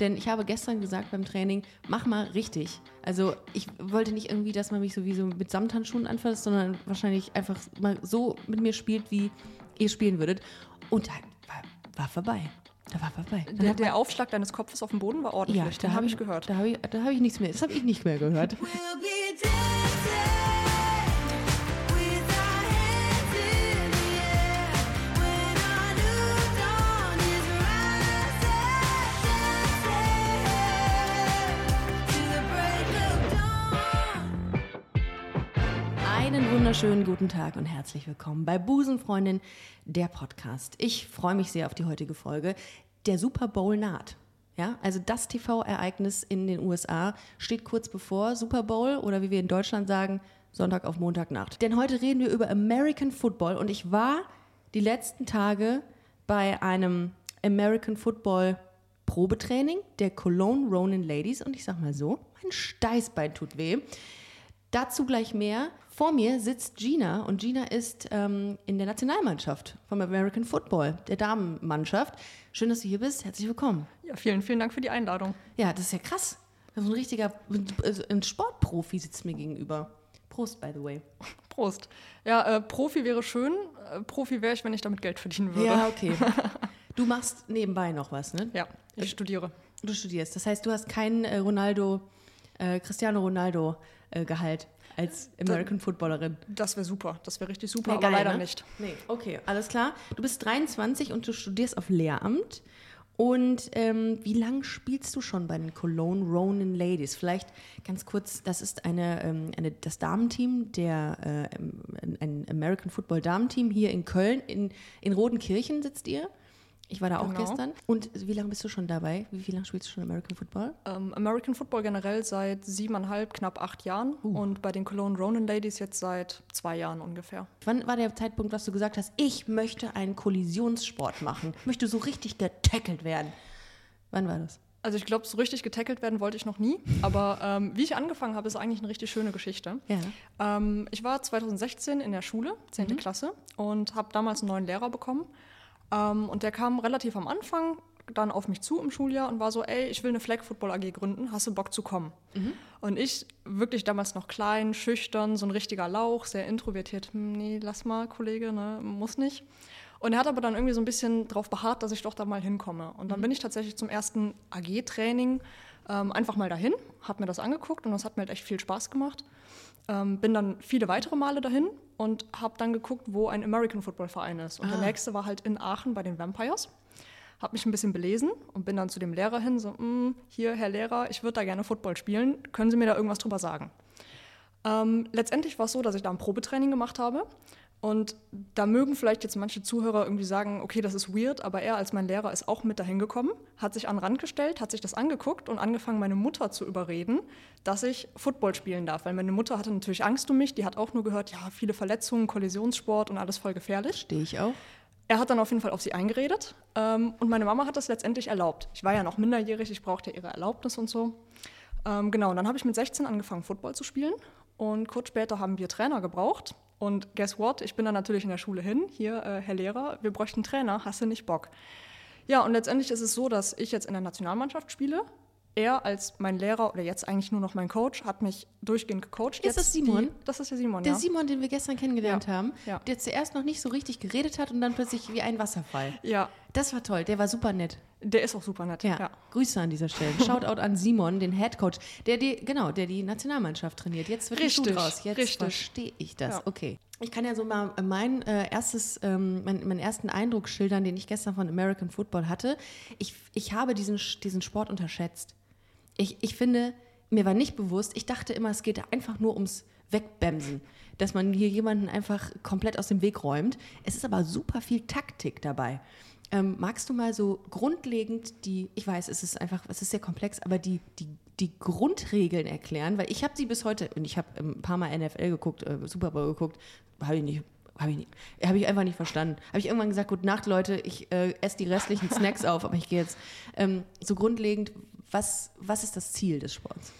Denn ich habe gestern gesagt beim Training, mach mal richtig. Also ich wollte nicht irgendwie, dass man mich sowieso mit Samthandschuhen anfasst, sondern wahrscheinlich einfach mal so mit mir spielt, wie ihr spielen würdet. Und da war, war vorbei. Da war vorbei. Dann Der, hat der Aufschlag deines Kopfes auf dem Boden war ordentlich. ja, den habe ich gehört. Da habe ich, da hab ich nichts mehr. Das habe ich nicht mehr gehört. We'll wunderschönen guten Tag und herzlich willkommen bei Busenfreundin, der Podcast. Ich freue mich sehr auf die heutige Folge. Der Super Bowl naht. Ja, also das TV-Ereignis in den USA steht kurz bevor Super Bowl oder wie wir in Deutschland sagen, Sonntag auf Montagnacht. Denn heute reden wir über American Football und ich war die letzten Tage bei einem American Football Probetraining der Cologne Ronin Ladies und ich sag mal so, mein Steißbein tut weh. Dazu gleich mehr. Vor mir sitzt Gina und Gina ist ähm, in der Nationalmannschaft vom American Football, der Damenmannschaft. Schön, dass du hier bist. Herzlich willkommen. Ja, vielen, vielen Dank für die Einladung. Ja, das ist ja krass. Das ist ein richtiger also ein Sportprofi sitzt mir gegenüber. Prost, by the way. Prost. Ja, äh, Profi wäre schön. Äh, Profi wäre ich, wenn ich damit Geld verdienen würde. Ja, okay. Du machst nebenbei noch was, ne? Ja, ich studiere. Du studierst. Das heißt, du hast keinen äh, Ronaldo, äh, Cristiano Ronaldo äh, Gehalt als American Footballerin. Das wäre super. Das wäre richtig super, Wär aber geil, leider ne? nicht. Nee, okay, alles klar. Du bist 23 und du studierst auf Lehramt. Und ähm, wie lange spielst du schon bei den Cologne Ronin Ladies? Vielleicht ganz kurz, das ist eine, ähm, eine, das Damenteam, der, äh, ähm, ein American Football Damenteam hier in Köln. In, in Rodenkirchen sitzt ihr. Ich war da auch Genau. gestern. Und wie lange bist du schon dabei? Wie, wie lange spielst du schon American Football? Ähm, American Football generell seit siebeneinhalb, knapp acht Jahren Uh. und bei den Cologne Ronin Ladies jetzt seit zwei Jahren ungefähr. Wann war der Zeitpunkt, was du gesagt hast, ich möchte einen Kollisionssport machen, ich möchte so richtig getackelt werden? Wann war das? Also ich glaube, so richtig getackelt werden wollte ich noch nie, aber ähm, wie ich angefangen habe, ist eigentlich eine richtig schöne Geschichte. Ja. Ähm, ich war 2016 in der Schule, 10. Mhm. Klasse, und habe damals einen neuen Lehrer bekommen. Ähm, und der kam relativ am Anfang dann auf mich zu im Schuljahr und war so, ey, ich will eine Flag Football AG gründen, hast du Bock zu kommen? Mhm. Und ich, wirklich damals noch klein, schüchtern, so ein richtiger Lauch, sehr introvertiert, hm, nee, lass mal, Kollege, ne, muss nicht. Und er hat aber dann irgendwie so ein bisschen darauf beharrt, dass ich doch da mal hinkomme. Und Mhm. dann bin ich tatsächlich zum ersten AG-Training ähm, einfach mal dahin, habe mir das angeguckt und das hat mir halt echt viel Spaß gemacht. Ähm, bin dann viele weitere Male dahin und habe dann geguckt, wo ein American Football Verein ist. Und der nächste war halt in Aachen bei den Vampires. Habe mich ein bisschen belesen und bin dann zu dem Lehrer hin, so, "Mm, hier, Herr Lehrer, ich würde da gerne Football spielen. Können Sie mir da irgendwas drüber sagen? Ähm, letztendlich war es so, dass ich da ein Probetraining gemacht habe. Und da mögen vielleicht jetzt manche Zuhörer irgendwie sagen, okay, das ist weird, aber er als mein Lehrer ist auch mit dahin gekommen, hat sich an den Rand gestellt, hat sich das angeguckt und angefangen, meine Mutter zu überreden, dass ich Football spielen darf. Weil meine Mutter hatte natürlich Angst um mich, die hat auch nur gehört, ja, viele Verletzungen, Kollisionssport und alles voll gefährlich. Stehe ich auch. Er hat dann auf jeden Fall auf sie eingeredet ähm, und meine Mama hat das letztendlich erlaubt. Ich war ja noch minderjährig, ich brauchte ihre Erlaubnis und so. Ähm, genau, und dann habe ich mit 16 angefangen, Football zu spielen und kurz später haben wir Trainer gebraucht. Und guess what? Ich bin dann natürlich in der Schule hin. Hier, äh, Herr Lehrer, wir bräuchten Trainer, hast du nicht Bock? Ja, und letztendlich ist es so, dass ich jetzt in der Nationalmannschaft spiele. Er als mein Lehrer oder jetzt eigentlich nur noch mein Coach hat mich durchgehend gecoacht. Ist Jetzt das Simon? Die, das ist der Simon, Der ja. Simon, den wir gestern kennengelernt Ja, haben, ja. der zuerst noch nicht so richtig geredet hat und dann plötzlich wie ein Wasserfall. ja, Das war toll, der war super nett. der ist auch super nett. Ja. ja. Grüße an dieser Stelle. Shoutout an Simon, den Head Coach, der die, genau, der die Nationalmannschaft trainiert. Jetzt wird Richtig, Schuh draus. Jetzt richtig. verstehe ich das. Ja. Okay. Ich kann ja so mal mein äh, erstes, ähm, mein, meinen ersten Eindruck schildern, den ich gestern von American Football hatte. Ich, ich habe diesen, diesen Sport unterschätzt. Ich, ich finde, mir war nicht bewusst, ich dachte immer, es geht einfach nur ums Wegbämsen, dass man hier jemanden einfach komplett aus dem Weg räumt. Es ist aber super viel Taktik dabei. Ähm, magst du mal so grundlegend die, ich weiß, es ist einfach, es ist sehr komplex, aber die, die, die Grundregeln erklären, weil ich habe sie bis heute, und ich habe ein paar Mal NFL geguckt, äh, Super Bowl geguckt, habe ich nicht, habe ich, nicht- hab ich einfach nicht verstanden. Habe ich irgendwann gesagt, gute Nacht, Leute, ich äh, esse die restlichen Snacks auf, aber ich gehe jetzt. Ähm, so grundlegend, was, was ist das Ziel des Sports?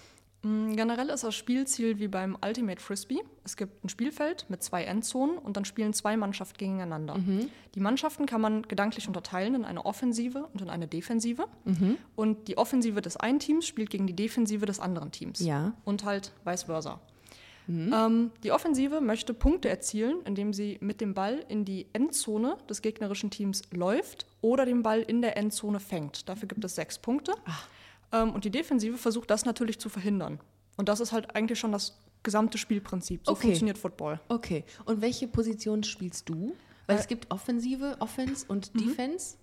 Mm, Generell ist das Spielziel wie beim Ultimate Frisbee. Es gibt ein Spielfeld mit zwei Endzonen und dann spielen zwei Mannschaften gegeneinander. Die Mannschaften kann man gedanklich unterteilen in eine Offensive und in eine Defensive. Und die Offensive des einen Teams spielt gegen die Defensive des anderen Teams. Ja. Und halt vice versa. Ähm, die Offensive möchte Punkte erzielen, indem sie mit dem Ball in die Endzone des gegnerischen Teams läuft oder den Ball in der Endzone fängt. Dafür gibt es sechs Punkte. Ähm, und die Defensive versucht das natürlich zu verhindern. Und das ist halt eigentlich schon das gesamte Spielprinzip. So Okay. funktioniert Football. Okay. Und welche Position spielst du? Weil Äh, es gibt Offensive, Offense und Mhm. Defense.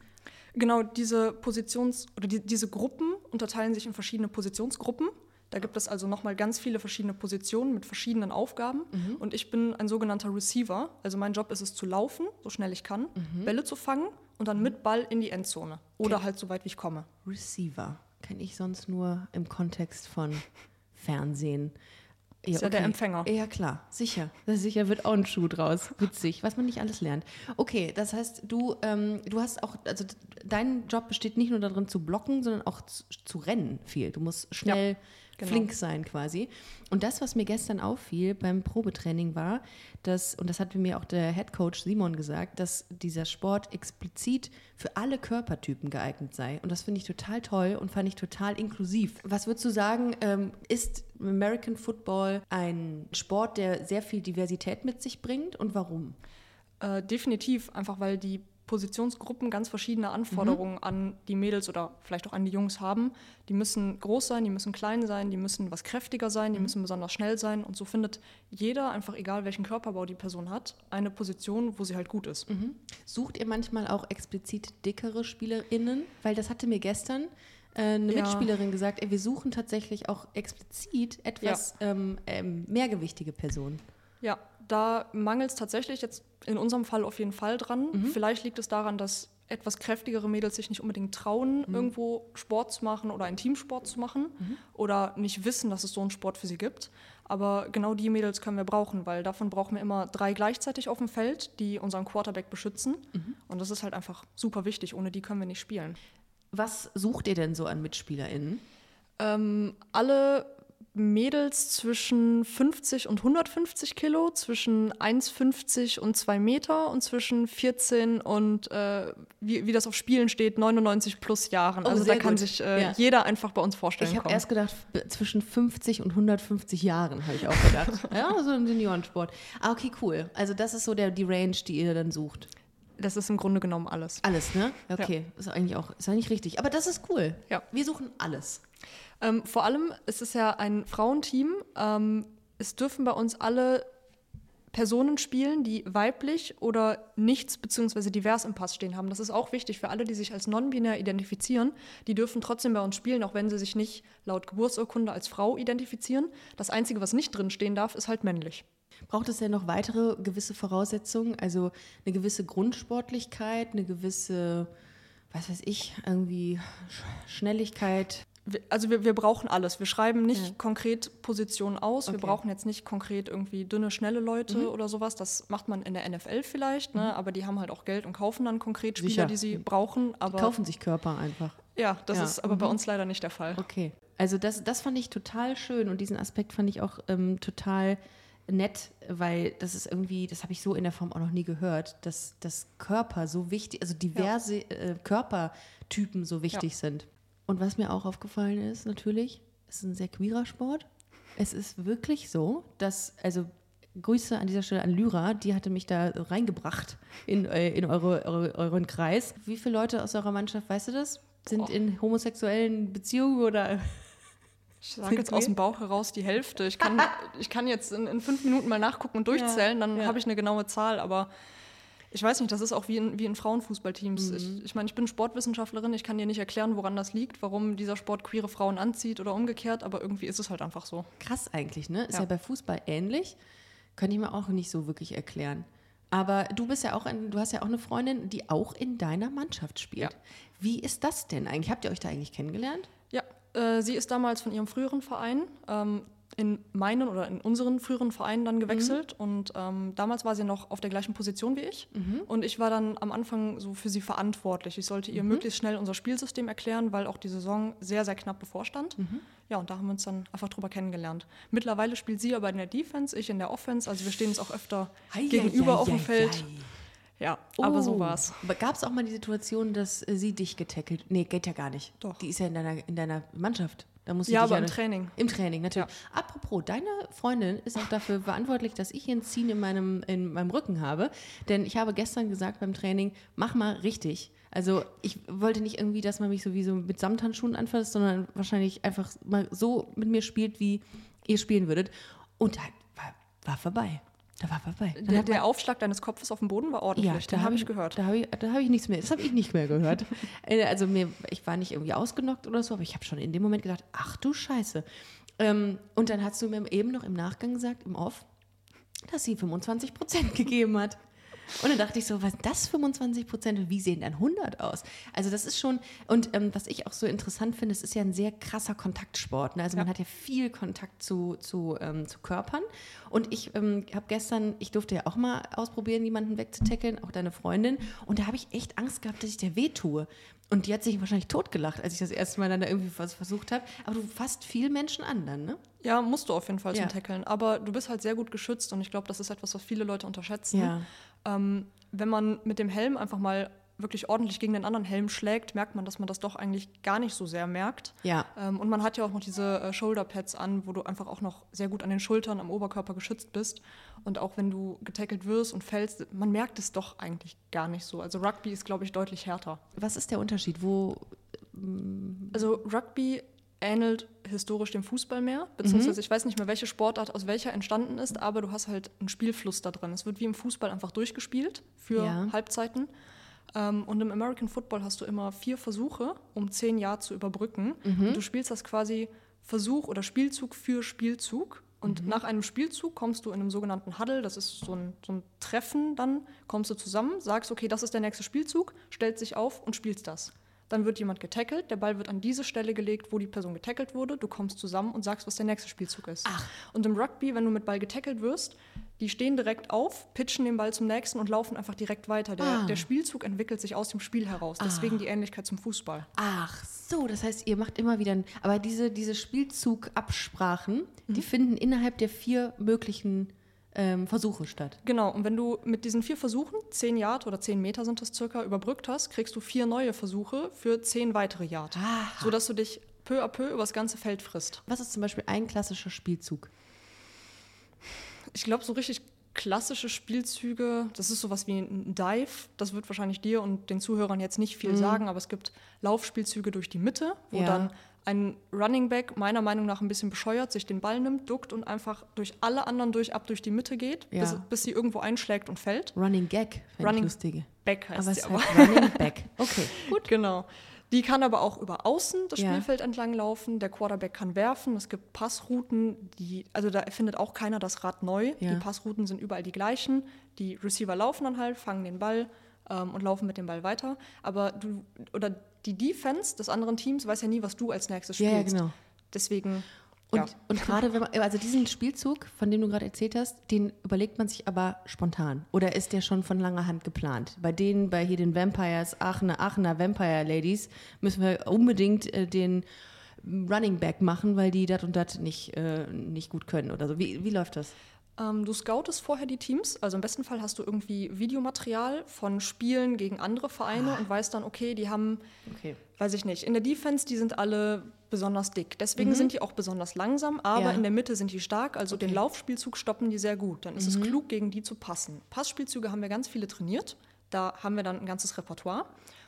Genau, diese Positions- oder die, diese Gruppen unterteilen sich in verschiedene Positionsgruppen. Da gibt es also nochmal ganz viele verschiedene Positionen mit verschiedenen Aufgaben. Und ich bin ein sogenannter Receiver. Also mein Job ist es zu laufen, so schnell ich kann, Bälle zu fangen und dann mit Ball in die Endzone. Oder halt so weit wie ich komme. Receiver. Kenne ich sonst nur im Kontext von Fernsehen. Ist ja der Empfänger. Ja, klar, sicher. Das sicher wird auch ein Schuh draus. Witzig, was man nicht alles lernt. Okay, das heißt, du, ähm, du hast auch, also dein Job besteht nicht nur darin zu blocken, sondern auch zu, zu rennen viel. Du musst schnell genau. flink sein quasi. Und das, was mir gestern auffiel beim Probetraining war, dass, und das hat mir auch der Head Coach Simon gesagt, dass dieser Sport explizit für alle Körpertypen geeignet sei. Und das finde ich total toll und fand ich total inklusiv. Was würdest du sagen, ähm, ist American Football ein Sport, der sehr viel Diversität mit sich bringt und warum? Äh, definitiv, einfach weil die Positionsgruppen ganz verschiedene Anforderungen an die Mädels oder vielleicht auch an die Jungs haben. Die müssen groß sein, die müssen klein sein, die müssen was kräftiger sein, die müssen besonders schnell sein. Und so findet jeder, einfach egal welchen Körperbau die Person hat, eine Position, wo sie halt gut ist. Sucht ihr manchmal auch explizit dickere SpielerInnen? Weil das hatte mir gestern äh, eine Ja. Mitspielerin gesagt, ey, wir suchen tatsächlich auch explizit etwas ähm, ähm, mehrgewichtige Personen. Ja, da mangelt es tatsächlich jetzt in unserem Fall auf jeden Fall dran. Mhm. Vielleicht liegt es daran, dass etwas kräftigere Mädels sich nicht unbedingt trauen, Mhm. irgendwo Sport zu machen oder einen Teamsport zu machen oder nicht wissen, dass es so einen Sport für sie gibt. Aber genau die Mädels können wir brauchen, weil davon brauchen wir immer drei gleichzeitig auf dem Feld, die unseren Quarterback beschützen. Mhm. Und das ist halt einfach super wichtig. Ohne die können wir nicht spielen. Was sucht ihr denn so an MitspielerInnen? Ähm, alle Mädels zwischen 50 und 150 Kilo, zwischen 1,50 und 2 Meter und zwischen 14 und, äh, wie, wie das auf Spielen steht, 99 plus Jahren. Oh, also da kann gut. sich äh, Ja. jeder einfach bei uns vorstellen. Ich habe erst gedacht, zwischen 50 und 150 Jahren, habe ich auch gedacht. ja, so ein Seniorensport. Ah, okay, cool. Also das ist so der, die Range, die ihr dann sucht. das ist im Grunde genommen alles. Alles, ne? Okay, ist eigentlich auch, ist eigentlich richtig. Aber das ist cool. Ja. Wir suchen alles. Ähm, vor allem ist es ja ein Frauenteam. Ähm, es dürfen bei uns alle Personen spielen, die weiblich oder nichts bzw. divers im Pass stehen haben. Das ist auch wichtig für alle, die sich als non-binär identifizieren. Die dürfen trotzdem bei uns spielen, auch wenn sie sich nicht laut Geburtsurkunde als Frau identifizieren. Das Einzige, was nicht drin stehen darf, ist halt männlich. Braucht es denn noch weitere gewisse Voraussetzungen? Also eine gewisse Grundsportlichkeit, eine gewisse, was weiß ich, irgendwie Sch- Schnelligkeit? Wir- Also wir, wir brauchen alles. Wir schreiben nicht Ja. konkret Positionen aus. Wir Okay. brauchen jetzt nicht konkret irgendwie dünne, schnelle Leute oder sowas. Das macht man in der NFL vielleicht, ne? aber die haben halt auch Geld und kaufen dann konkret Spieler, Sicher. die sie brauchen. Aber Kaufen sich Körper einfach. ja, das Ja. ist aber bei uns leider nicht der Fall. Okay. Also das, das fand ich total schön und diesen Aspekt fand ich auch ähm, total nett, weil das ist irgendwie, das habe ich so in der Form auch noch nie gehört, dass, dass Körper so wichtig, also diverse äh, Körpertypen so wichtig sind. Und was mir auch aufgefallen ist, natürlich, es ist ein sehr queerer Sport. Es ist wirklich so, dass, also Grüße an dieser Stelle an Lyra, die hatte mich da reingebracht in, äh, in eure, eure, euren Kreis. Wie viele Leute aus eurer Mannschaft, weißt du das? Sind Oh. in homosexuellen Beziehungen oder Ich sage jetzt aus dem Bauch heraus die Hälfte. Ich kann, ich kann jetzt in, in fünf Minuten mal nachgucken und durchzählen, dann ja. habe ich eine genaue Zahl, aber ich weiß nicht, das ist auch wie in, wie in Frauenfußballteams. Mhm. Ich, ich meine, ich bin Sportwissenschaftlerin, ich kann dir nicht erklären, woran das liegt, warum dieser Sport queere Frauen anzieht oder umgekehrt, aber irgendwie ist es halt einfach so. krass eigentlich, ne? Ist ja, Ja. bei Fußball ähnlich. Könnte ich mir auch nicht so wirklich erklären. Aber du bist ja auch ein, du hast ja auch eine Freundin, die auch in deiner Mannschaft spielt. Ja. Wie ist das denn eigentlich? Habt ihr euch da eigentlich kennengelernt? Ja, äh, sie ist damals von ihrem früheren Verein ähm, in meinen oder in unseren früheren Vereinen dann gewechselt und ähm, damals war sie noch auf der gleichen Position wie ich und ich war dann am Anfang so für sie verantwortlich. Ich sollte ihr möglichst schnell unser Spielsystem erklären, weil auch die Saison sehr, sehr knapp bevorstand. Ja, und da haben wir uns dann einfach drüber kennengelernt. Mittlerweile spielt sie aber in der Defense, ich in der Offense, also wir stehen uns auch öfter Ei, gegenüber ei, auf dem ei, Feld. Ja, aber so Oh. war's. Aber gab es auch mal die Situation, dass äh, sie dich getackelt? Nee, geht ja gar nicht. Doch. Die ist ja in deiner, in deiner Mannschaft. Da muss sie Ja, aber im Training. Im Training, natürlich. Apropos, deine Freundin ist auch dafür verantwortlich, dass ich hier ein Ziehen in meinem, in meinem Rücken habe. Denn ich habe gestern gesagt beim Training, mach mal richtig. Also ich wollte nicht irgendwie, dass man mich sowieso mit Samthandschuhen anfasst, sondern wahrscheinlich einfach mal so mit mir spielt, wie ihr spielen würdet. Und da war, war vorbei. Da war vorbei. Dann Der, hat der Aufschlag deines Kopfes auf dem Boden war ordentlich, den da habe hab ich gehört. Da habe ich, da hab ich nichts mehr. Das habe ich nicht mehr gehört. Äh, also mir, ich war nicht irgendwie ausgenockt oder so, aber ich habe schon in dem Moment gedacht, ach du Scheiße. Ähm, und dann hast du mir eben noch im Nachgang gesagt, im Off, dass sie 25 Prozent gegeben hat. Und dann dachte ich so, was das 25 Prozent und wie sehen dann 100 aus? Also das ist schon, und ähm, was ich auch so interessant finde, es ist ja ein sehr krasser Kontaktsport. Ne? Also man Ja. hat ja viel Kontakt zu, zu, ähm, zu Körpern. Und ich ähm, habe gestern, ich durfte ja auch mal ausprobieren, jemanden wegzutackeln, auch deine Freundin. Und da habe ich echt Angst gehabt, dass ich der weh tue. Und die hat sich wahrscheinlich totgelacht, als ich das erste Mal dann da irgendwie was versucht habe. Aber du fasst viel Menschen an dann, ne? Ja, musst du auf jeden Fall Ja. zum Tackeln. Aber du bist halt sehr gut geschützt und ich glaube, das ist etwas, was viele Leute unterschätzen. Ja. Ähm, wenn man mit dem Helm einfach mal wirklich ordentlich gegen den anderen Helm schlägt, merkt man, dass man das doch eigentlich gar nicht so sehr merkt. Ja. Ähm, und man hat ja auch noch diese äh, Shoulderpads an, wo du einfach auch noch sehr gut an den Schultern, am Oberkörper geschützt bist. Und auch wenn du getackelt wirst und fällst, man merkt es doch eigentlich gar nicht so. Also Rugby ist, glaube ich, deutlich härter. Was ist der Unterschied? Wo, Also Rugby ähnelt historisch dem Fußball mehr, beziehungsweise ich weiß nicht mehr, welche Sportart aus welcher entstanden ist, aber du hast halt einen Spielfluss da drin. Es wird wie im Fußball einfach durchgespielt für Ja. Halbzeiten. Ähm, und im American Football hast du immer vier Versuche, um zehn Jahre zu überbrücken. Und du spielst das quasi Versuch oder Spielzug für Spielzug. Und nach einem Spielzug kommst du in einem sogenannten Huddle, das ist so ein, so ein Treffen, dann kommst du zusammen, sagst, okay, das ist der nächste Spielzug, stellst dich auf und spielst das. Dann wird jemand getackelt, der Ball wird an diese Stelle gelegt, wo die Person getackelt wurde. Du kommst zusammen und sagst, was der nächste Spielzug ist. Ach. Und im Rugby, wenn du mit Ball getackelt wirst, die stehen direkt auf, pitchen den Ball zum nächsten und laufen einfach direkt weiter. Der, Ah. der Spielzug entwickelt sich aus dem Spiel heraus. Deswegen die Ähnlichkeit zum Fußball. Ach so, das heißt, ihr macht immer wieder, ein, aber diese, diese Spielzugabsprachen, die finden innerhalb der vier möglichen ähm, Versuche statt. Genau, und wenn du mit diesen vier Versuchen, 10 Yard oder 10 Meter sind das circa, überbrückt hast, kriegst du vier neue Versuche für 10 weitere Yard. Aha. Sodass du dich peu à peu übers ganze Feld frisst. Was ist zum Beispiel ein klassischer Spielzug? Ich glaube, so richtig klassische Spielzüge, das ist sowas wie ein Dive. Das wird wahrscheinlich dir und den Zuhörern jetzt nicht viel sagen, aber es gibt Laufspielzüge durch die Mitte, wo Ja. dann ein Running Back meiner Meinung nach ein bisschen bescheuert sich den Ball nimmt, duckt und einfach durch alle anderen durch ab durch die Mitte geht, Ja. bis, bis sie irgendwo einschlägt und fällt. Running Gag, Running lustige. Back heißt Aber es sie aber. halt Running Back. Okay. Gut. Genau. Die kann aber auch über außen das Ja. Spielfeld entlang laufen. Der Quarterback kann werfen. Es gibt Passrouten, die, also da erfindet auch keiner das Rad neu. Ja. Die Passrouten sind überall die gleichen. Die Receiver laufen dann halt, fangen den Ball ähm, und laufen mit dem Ball weiter. Aber du, oder die Defense des anderen Teams weiß ja nie, was du als nächstes spielst. ja, genau. Deswegen, Und, ja. und gerade wenn man, also diesen Spielzug, von dem du gerade erzählt hast, den überlegt man sich aber spontan. Oder ist der schon von langer Hand geplant? Bei denen, bei hier den Vampires, Aachener, Aachener Vampire Ladies, müssen wir unbedingt äh, den Running Back machen, weil die das und das nicht, äh, nicht gut können oder so. Wie, wie läuft das? Ähm, du scoutest vorher die Teams, also im besten Fall hast du irgendwie Videomaterial von Spielen gegen andere Vereine und weißt dann, okay, die haben, Okay. weiß ich nicht, in der Defense, die sind alle besonders dick. Deswegen sind die auch besonders langsam, aber Mhm. Ja. in der Mitte sind die stark, also den Okay. Mhm. Laufspielzug stoppen die sehr gut. Dann ist es klug, gegen die zu passen. Passspielzüge haben wir ganz viele trainiert, da haben wir dann ein ganzes Repertoire.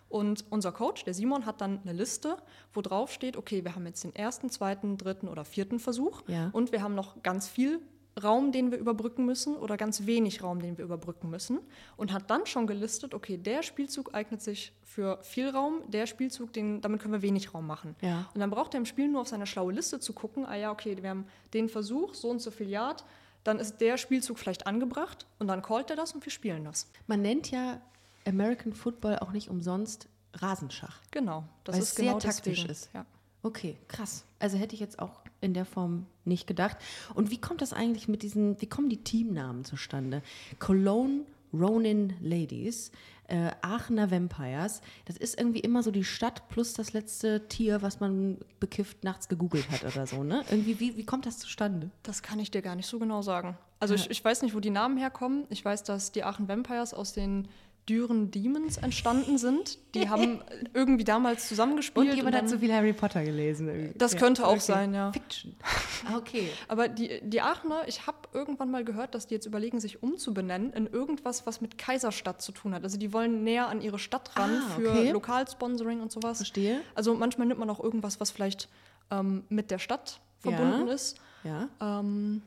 Und unser Coach, der Simon, hat dann eine Liste, wo drauf steht, okay, wir haben jetzt den ersten, zweiten, dritten oder vierten Versuch Ja. und wir haben noch ganz viel Raum, den wir überbrücken müssen oder ganz wenig Raum, den wir überbrücken müssen und hat dann schon gelistet, okay, der Spielzug eignet sich für viel Raum, der Spielzug, den, damit können wir wenig Raum machen. Ja. Und dann braucht er im Spiel nur auf seine schlaue Liste zu gucken, ah ja, okay, wir haben den Versuch, so und so viel Yard, dann ist der Spielzug vielleicht angebracht und dann callt er das und wir spielen das. Man nennt ja American Football auch nicht umsonst Rasenschach. Genau, das Weil ist es genau sehr taktisch deswegen. ist. Ja. Okay, krass. Also hätte ich jetzt auch in der Form nicht gedacht. Und wie kommt das eigentlich mit diesen, wie kommen die Teamnamen zustande? Cologne Ronin Ladies, äh, Aachener Vampires. Das ist irgendwie immer so die Stadt plus das letzte Tier, was man bekifft nachts gegoogelt hat oder so, ne? Irgendwie, wie, wie kommt das zustande? Das kann ich dir gar nicht so genau sagen. Also ich, ich weiß nicht, wo die Namen herkommen. Ich weiß, dass die Aachen Vampires aus den Düren Demons entstanden sind. Die haben irgendwie damals zusammengespielt. Und jemand dann- hat so viel Harry Potter gelesen. irgendwie. Das könnte auch sein, ja. Fiction. Ah, okay. Aber die, die Aachener, ich habe irgendwann mal gehört, dass die jetzt überlegen, sich umzubenennen in irgendwas, was mit Kaiserstadt zu tun hat. Also die wollen näher an ihre Stadt ran Ah, für okay. Lokalsponsoring und sowas. Verstehe. Also manchmal nimmt man auch irgendwas, was vielleicht ähm, mit der Stadt verbunden Ja. ist. Ja. Ähm,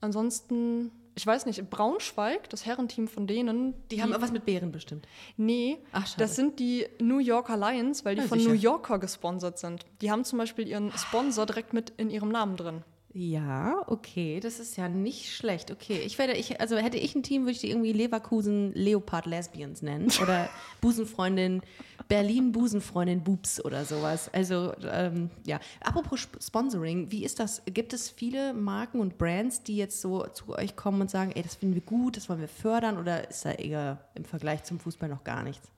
ansonsten, ich weiß nicht, Braunschweig, das Herrenteam von denen, Die haben was mit Bären bestimmt. Nee, Ach, das sind die New Yorker Lions, weil die Ja, von sicher. New Yorker gesponsert sind. Die haben zum Beispiel ihren Sponsor direkt mit in ihrem Namen drin. Ja, okay, das ist ja nicht schlecht. Okay, ich werde, ich, also hätte ich ein Team, würde ich die irgendwie Leverkusen Leopard Lesbians nennen oder Busenfreundin Berlin Busenfreundin Boobs oder sowas. Also ähm, ja. Apropos Sp- Sponsoring, wie ist das? Gibt es viele Marken und Brands, die jetzt so zu euch kommen und sagen, ey, das finden wir gut, das wollen wir fördern oder ist da eher im Vergleich zum Fußball noch gar nichts?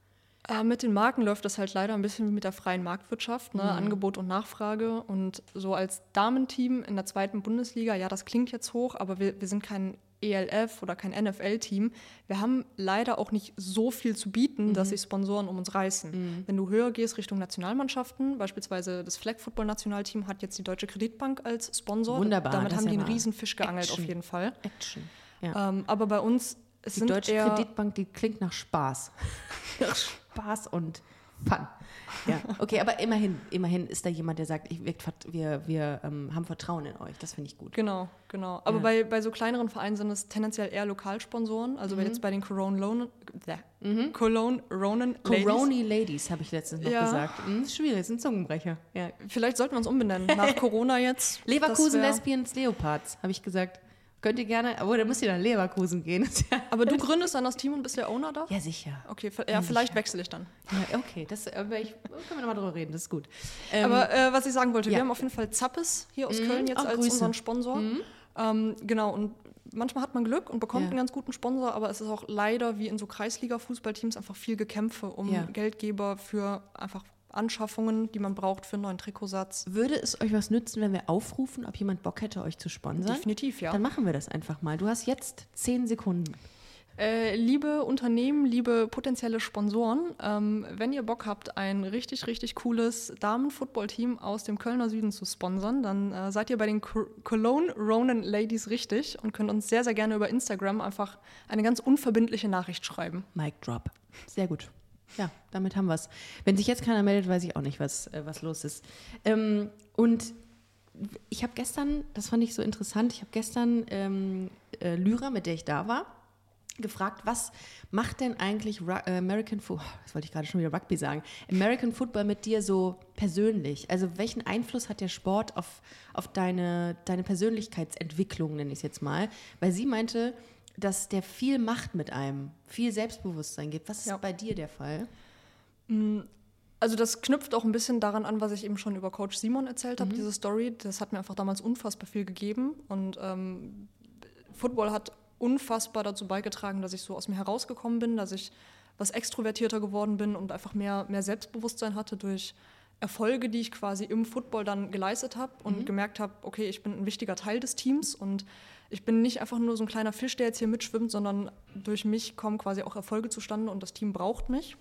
Äh, mit den Marken läuft das halt leider ein bisschen wie mit der freien Marktwirtschaft, Mhm. ne? Angebot und Nachfrage. Und so als Damenteam in der zweiten Bundesliga, ja, das klingt jetzt hoch, aber wir, wir sind kein ELF oder kein NFL-Team. Wir haben leider auch nicht so viel zu bieten, Mhm. dass sich Sponsoren um uns reißen. Wenn du höher gehst Richtung Nationalmannschaften, beispielsweise das Flag Football Nationalteam hat jetzt die Deutsche Kreditbank als Sponsor. Wunderbar, Damit haben die ja einen mal riesen Fisch geangelt Action. auf jeden Fall. Action. Ja. Ähm, aber bei uns es Die sind Deutsche eher, Kreditbank, die klingt nach Spaß. Spaß und Fun. Ja, okay, aber immerhin, immerhin ist da jemand, der sagt, ich, wir, wir, ähm, haben Vertrauen in euch. Das finde ich gut. Genau, genau. Aber Ja. bei, bei so kleineren Vereinen sind es tendenziell eher Lokalsponsoren. Also Mhm. wenn jetzt bei den Cologne Ronan, äh, Cologne Ronan Ladies. Coroni Ladies, habe ich letztens noch Ja. gesagt. Hm, ist schwierig, ein Zungenbrecher. Ja. Vielleicht sollten wir uns umbenennen. Nach Corona jetzt. Leverkusen Lesbians Leopards, habe ich gesagt. Könnt ihr gerne, aber da müsst ihr nach Leverkusen gehen. Ja, Aber du gründest dann das Team und bist der Owner da? ja, sicher. Okay, v- ja, vielleicht wechsle ich dann. Ja, okay, das äh, ich, können wir nochmal drüber reden, das ist gut. Ähm, Aber äh, was ich sagen wollte, ja. wir haben auf jeden Fall Zappes hier aus Köln jetzt als Grüße. unseren Sponsor. Ähm, genau, und manchmal hat man Glück und bekommt Ja. einen ganz guten Sponsor, aber es ist auch leider wie in so Kreisliga-Fußballteams einfach viel Gekämpfe um Ja. Geldgeber für einfach Anschaffungen, die man braucht für einen neuen Trikotsatz. würde es euch was nützen, wenn wir aufrufen, ob jemand Bock hätte, euch zu sponsern? Definitiv, ja. Dann machen wir das einfach mal. Du hast jetzt zehn Sekunden. Äh, liebe Unternehmen, liebe potenzielle Sponsoren, ähm, wenn ihr Bock habt, ein richtig, richtig cooles Damen-Football-Team aus dem Kölner Süden zu sponsern, dann äh, seid ihr bei den Co- Cologne Ronan Ladies richtig und könnt uns sehr, sehr gerne über Instagram einfach eine ganz unverbindliche Nachricht schreiben. Mic drop. Sehr gut. Ja, damit haben wir es. Wenn sich jetzt keiner meldet, weiß ich auch nicht, was, äh, was los ist. Ähm, und ich habe gestern, das fand ich so interessant, ich habe gestern ähm, äh, Lyra, mit der ich da war, gefragt, was macht denn eigentlich Ru äh, American Football, das wollte ich gerade schon wieder Rugby sagen, American Football mit dir so persönlich? Also welchen Einfluss hat der Sport auf, auf deine, deine Persönlichkeitsentwicklung, nenne ich es jetzt mal? Weil sie meinte, dass der viel macht mit einem, viel Selbstbewusstsein gibt. Was ist Ja. bei dir der Fall? Also das knüpft auch ein bisschen daran an, was ich eben schon über Coach Simon erzählt habe, diese Story. Das hat mir einfach damals unfassbar viel gegeben. Und ähm, Football hat unfassbar dazu beigetragen, dass ich so aus mir herausgekommen bin, dass ich was extrovertierter geworden bin und einfach mehr, mehr Selbstbewusstsein hatte durch Erfolge, die ich quasi im Football dann geleistet habe und gemerkt habe, okay, ich bin ein wichtiger Teil des Teams und ich bin nicht einfach nur so ein kleiner Fisch, der jetzt hier mitschwimmt, sondern durch mich kommen quasi auch Erfolge zustande und das Team braucht mich.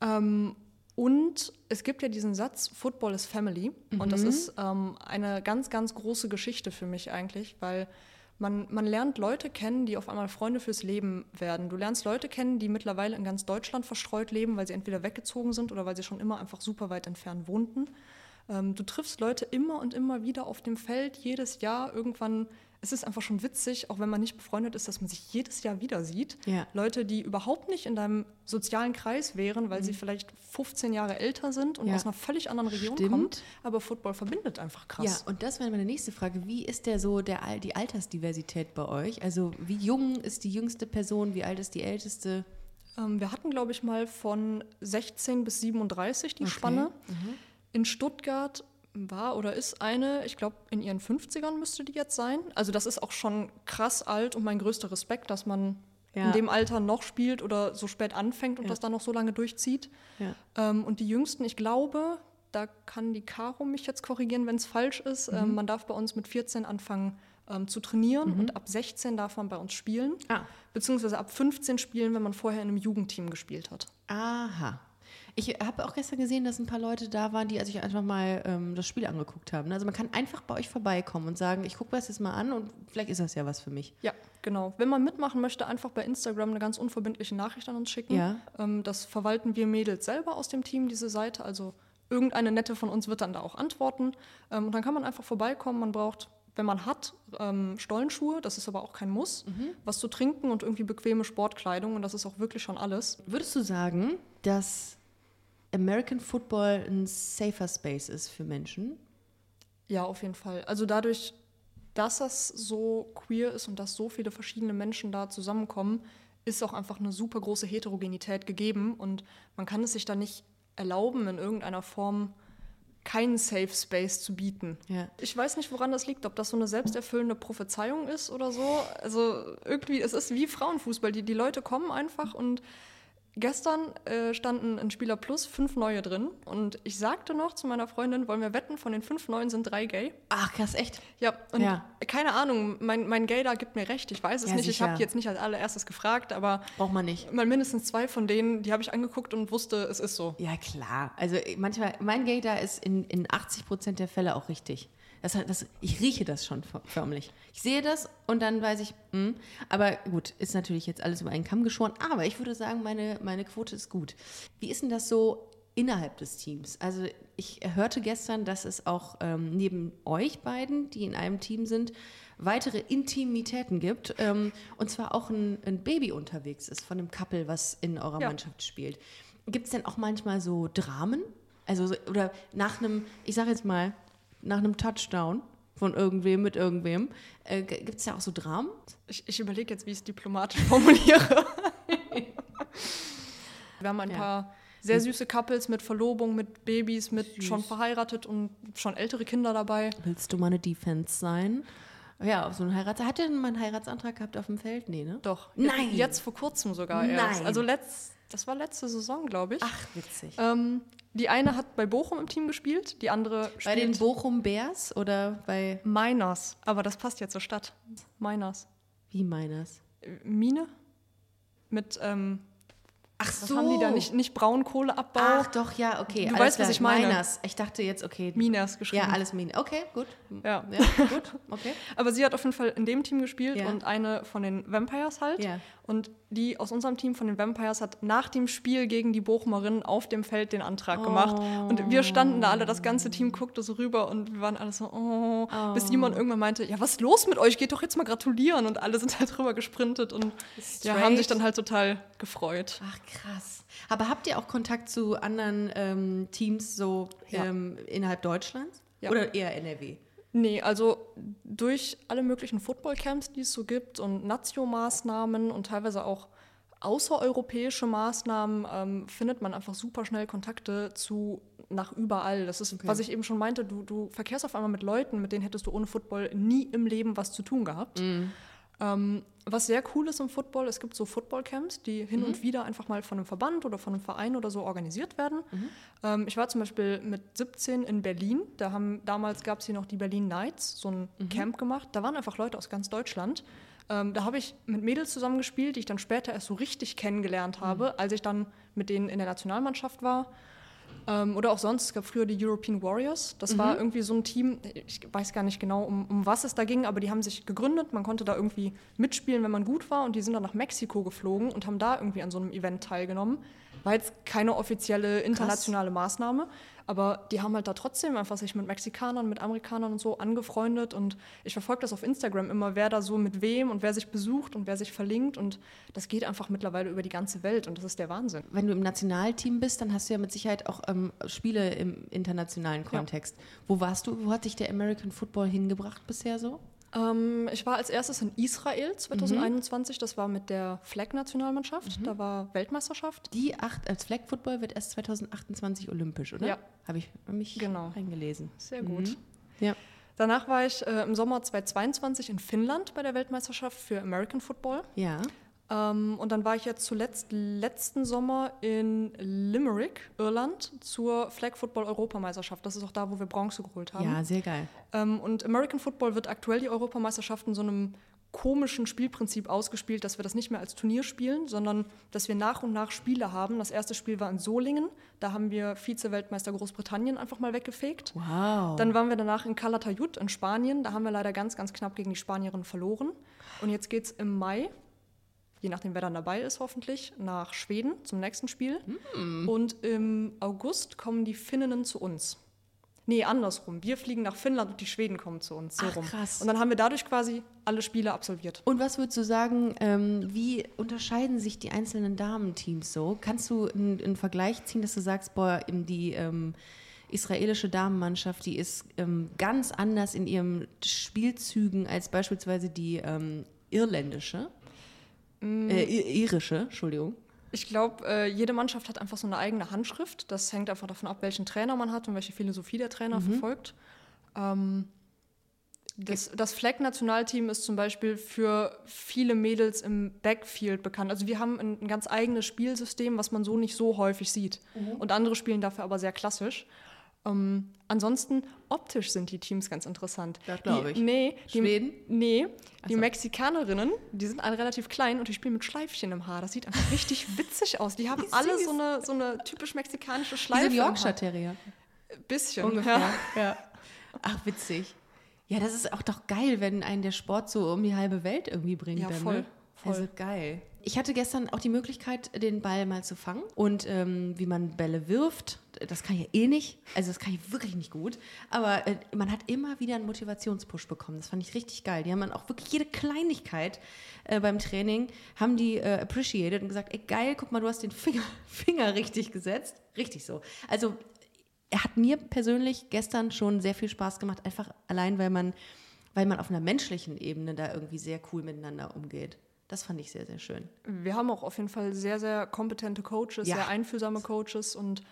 Ähm, und es gibt ja diesen Satz, Football is Family. Und das ist ähm, eine ganz, ganz große Geschichte für mich eigentlich, weil man, man lernt Leute kennen, die auf einmal Freunde fürs Leben werden. Du lernst Leute kennen, die mittlerweile in ganz Deutschland verstreut leben, weil sie entweder weggezogen sind oder weil sie schon immer einfach super weit entfernt wohnten. Ähm, du triffst Leute immer und immer wieder auf dem Feld, jedes Jahr. Irgendwann, es ist einfach schon witzig, auch wenn man nicht befreundet ist, dass man sich jedes Jahr wieder sieht. Ja. Leute, die überhaupt nicht in deinem sozialen Kreis wären, weil sie vielleicht 15 Jahre älter sind und Mhm. Ja. aus einer völlig anderen Region Stimmt. kommen. Aber Football verbindet einfach krass. Ja, und das wäre meine nächste Frage. Wie ist der so der, die Altersdiversität bei euch? Also wie jung ist die jüngste Person, wie alt ist die älteste? Ähm, wir hatten, glaube ich, mal von 16 bis 37 die Okay. Spanne. In Stuttgart war oder ist eine, ich glaube, in ihren 50ern müsste die jetzt sein. Also das ist auch schon krass alt und mein größter Respekt, dass man Ja. in dem Alter noch spielt oder so spät anfängt und Ja. das dann noch so lange durchzieht. Ja. Ähm, und die jüngsten, ich glaube, da kann die Caro mich jetzt korrigieren, wenn es falsch ist. Mhm. Ähm, man darf bei uns mit 14 anfangen ähm, zu trainieren und ab 16 darf man bei uns spielen. Ah. Beziehungsweise ab 15 spielen, wenn man vorher in einem Jugendteam gespielt hat. Aha. Ich habe auch gestern gesehen, dass ein paar Leute da waren, die sich einfach mal ähm, das Spiel angeguckt haben. Also man kann einfach bei euch vorbeikommen und sagen, ich gucke mir das jetzt mal an und vielleicht ist das ja was für mich. Ja, genau. Wenn man mitmachen möchte, einfach bei Instagram eine ganz unverbindliche Nachricht an uns schicken. Ja. Ähm, das verwalten wir Mädels selber aus dem Team, diese Seite. Also irgendeine nette von uns wird dann da auch antworten. Ähm, und dann kann man einfach vorbeikommen. Man braucht, wenn man hat, ähm, Stollenschuhe, das ist aber auch kein Muss, was zu trinken und irgendwie bequeme Sportkleidung. Und das ist auch wirklich schon alles. Würdest du sagen, dass American Football ein safer Space ist für Menschen? Ja, auf jeden Fall. Also dadurch, dass das so queer ist und dass so viele verschiedene Menschen da zusammenkommen, ist auch einfach eine super große Heterogenität gegeben und man kann es sich da nicht erlauben, in irgendeiner Form keinen Safe Space zu bieten. Ja. Ich weiß nicht, woran das liegt, ob das so eine selbsterfüllende Prophezeiung ist oder so. Also irgendwie, es ist wie Frauenfußball. Die, die Leute kommen einfach und gestern äh, standen in Spieler Plus fünf neue drin und ich sagte noch zu meiner Freundin, wollen wir wetten, von den fünf neuen sind drei gay. Ach, krass, echt? Ja, und Ja. keine Ahnung, mein, mein Gay da gibt mir recht. Ich weiß es Ja, nicht. Ich habe sicher. jetzt nicht als allererstes gefragt, aber Braucht man nicht. mal mindestens zwei von denen, die habe ich angeguckt und wusste, es ist so. Ja, klar. Also manchmal, mein Gator ist in, in 80 Prozent der Fälle auch richtig. Das, das, ich rieche das schon för- förmlich. Ich sehe das und dann weiß ich, hm. aber gut, ist natürlich jetzt alles über einen Kamm geschoren. Aber ich würde sagen, meine, meine Quote ist gut. Wie ist denn das so innerhalb des Teams? Also ich hörte gestern, dass es auch ähm, neben euch beiden, die in einem Team sind, weitere Intimitäten gibt. Ähm, und zwar auch ein, ein Baby unterwegs ist von einem Couple, was in eurer Ja. Mannschaft spielt. Gibt es denn auch manchmal so Dramen? Also, so- oder nach einem, ich sage jetzt mal, nach einem Touchdown von irgendwem mit irgendwem, äh, gibt es da auch so Dramen? Ich, ich überlege jetzt, wie ich es diplomatisch formuliere. Wir haben ein Ja. paar sehr süße Couples mit Verlobung, mit Babys, mit Süß. schon verheiratet und schon ältere Kinder dabei. Willst du mal eine Defense sein? Ja, so ein Heirats hat er denn mal einen Heiratsantrag gehabt auf dem Feld? Nee, ne? Doch. Nein. Jetzt vor kurzem sogar erst. Nein. Also letzt, das war letzte Saison, glaube ich. Ach, witzig. Ähm, die eine hat bei Bochum im Team gespielt, die andere bei spielt den Bochum Bears oder bei, Miners. Aber das passt ja zur Stadt. Miners. wie meiners? Äh, Mine? Mit, ähm, Ach was haben die da? Nicht, nicht Braunkohleabbau, Ach doch, ja, okay. Du weißt, was klar. ich meine. Miners. Ich dachte jetzt, okay. Miners geschrieben. Ja, alles Mine. Okay, gut. Ja. Ja, gut, okay. Aber sie hat auf jeden Fall in dem Team gespielt Ja. und eine von den Vampires halt. Ja. Und die aus unserem Team von den Vampires hat nach dem Spiel gegen die Bochumerinnen auf dem Feld den Antrag gemacht. Und wir standen da alle, das ganze Team guckte so rüber und wir waren alle so, oh. Bis Simon irgendwann meinte, ja, was ist los mit euch? Geht doch jetzt mal gratulieren. Und alle sind halt drüber gesprintet und ja, haben sich dann halt total gefreut. Ach, krass. Aber habt ihr auch Kontakt zu anderen ähm, Teams so Ja. ähm, innerhalb Deutschlands? Ja. Oder eher NRW? Nee, also durch alle möglichen Footballcamps, die es so gibt und Nazio-Maßnahmen und teilweise auch außereuropäische Maßnahmen, ähm, findet man einfach super schnell Kontakte zu nach überall. Das ist, was ich eben schon meinte, du, du verkehrst auf einmal mit Leuten, mit denen hättest du ohne Football nie im Leben was zu tun gehabt. Ähm, was sehr cool ist im Football, es gibt so Footballcamps, die hin und wieder einfach mal von einem Verband oder von einem Verein oder so organisiert werden. Ähm, ich war zum Beispiel mit 17 in Berlin. Da haben, damals gab es hier noch die Berlin Knights, so ein Camp gemacht. Da waren einfach Leute aus ganz Deutschland. Ähm, da habe ich mit Mädels zusammengespielt, die ich dann später erst so richtig kennengelernt habe, als ich dann mit denen in der Nationalmannschaft war. Ähm, oder auch sonst, es gab früher die European Warriors. Das war irgendwie so ein Team, ich weiß gar nicht genau, um, um was es da ging, aber die haben sich gegründet. Man konnte da irgendwie mitspielen, wenn man gut war. Und die sind dann nach Mexiko geflogen und haben da irgendwie an so einem Event teilgenommen. War jetzt keine offizielle internationale Maßnahme, aber die haben halt da trotzdem einfach sich mit Mexikanern, mit Amerikanern und so angefreundet. Und ich verfolge das auf Instagram immer, wer da so mit wem und wer sich besucht und wer sich verlinkt. Und das geht einfach mittlerweile über die ganze Welt und das ist der Wahnsinn. Wenn du im Nationalteam bist, dann hast du ja mit Sicherheit auch ähm, Spiele im internationalen Kontext. Wo warst du? Wo hat dich der American Football hingebracht bisher so? Ähm, ich war als erstes in Israel 2021. Das war mit der Flag-Nationalmannschaft. Da war Weltmeisterschaft. Die acht, als Flag Football wird erst 2028 olympisch, oder? Ja. Habe ich mich Genau. reingelesen. Sehr gut. Ja. Danach war ich äh, im Sommer 2022 in Finnland bei der Weltmeisterschaft für American Football. Ja. Ähm, und dann war ich jetzt zuletzt letzten Sommer in Limerick, Irland, zur Flag Football Europameisterschaft. Das ist auch da, wo wir Bronze geholt haben. Ja, sehr geil. Ähm, und American Football wird aktuell die Europameisterschaft in so einem komischen Spielprinzip ausgespielt, dass wir das nicht mehr als Turnier spielen, sondern dass wir nach und nach Spiele haben. Das erste Spiel war in Solingen. Da haben wir Vize-Weltmeister Großbritannien einfach mal weggefegt. Wow. Dann waren wir danach in Calatayud in Spanien. Da haben wir leider ganz, ganz knapp gegen die Spanierinnen verloren. Und jetzt geht es im Mai, je nachdem, wer dann dabei ist, hoffentlich, nach Schweden zum nächsten Spiel. Und im August kommen die Finninnen zu uns. Nee, andersrum. Wir fliegen nach Finnland und die Schweden kommen zu uns. So Ach, rum. krass. Und dann haben wir dadurch quasi alle Spiele absolviert. Und was würdest du sagen, ähm, wie unterscheiden sich die einzelnen Damenteams so? Kannst du einen, Vergleich ziehen, dass du sagst, boah, die ähm, israelische Damenmannschaft, die ist ähm, ganz anders in ihren Spielzügen als beispielsweise die ähm, irländische? Äh, irische, Entschuldigung. Ich glaube, äh, jede Mannschaft hat einfach so eine eigene Handschrift. Das hängt einfach davon ab, welchen Trainer man hat und welche Philosophie der Trainer verfolgt. Ähm, das das Flag-Nationalteam ist zum Beispiel für viele Mädels im Backfield bekannt. Also wir haben ein, ein ganz eigenes Spielsystem, was man so nicht so häufig sieht. Und andere spielen dafür aber sehr klassisch. Ähm, ansonsten, optisch sind die Teams ganz interessant. Das glaub Die- ich. Nee, die, Schweden? Nee, die so. Mexikanerinnen, die sind alle relativ klein und die spielen mit Schleifchen im Haar. Das sieht einfach richtig witzig aus. Die haben Wie alle so eine, so eine typisch mexikanische Wie Schleife. so ein. Yorkshire Terrier. Bisschen. Ungefähr. Ja. Ja. Ach, witzig. Ja, das ist auch doch geil, wenn einen der Sport so um die halbe Welt irgendwie bringt. Ja, dann, voll, Ne? voll. Also geil. Ich hatte gestern auch die Möglichkeit, den Ball mal zu fangen und ähm, wie man Bälle wirft. Das kann ich ja eh nicht. Also das kann ich wirklich nicht gut. Aber äh, man hat immer wieder einen Motivationspush bekommen. Das fand ich richtig geil. Die haben dann auch wirklich jede Kleinigkeit äh, beim Training haben die äh, appreciated und gesagt, ey geil, guck mal, du hast den Finger, Finger richtig gesetzt. Richtig so. Also er hat mir persönlich gestern schon sehr viel Spaß gemacht, einfach allein, weil man, weil man auf einer menschlichen Ebene da irgendwie sehr cool miteinander umgeht. Das fand ich sehr, sehr schön. Wir haben auch auf jeden Fall sehr, sehr kompetente Coaches, Ja. sehr einfühlsame Coaches und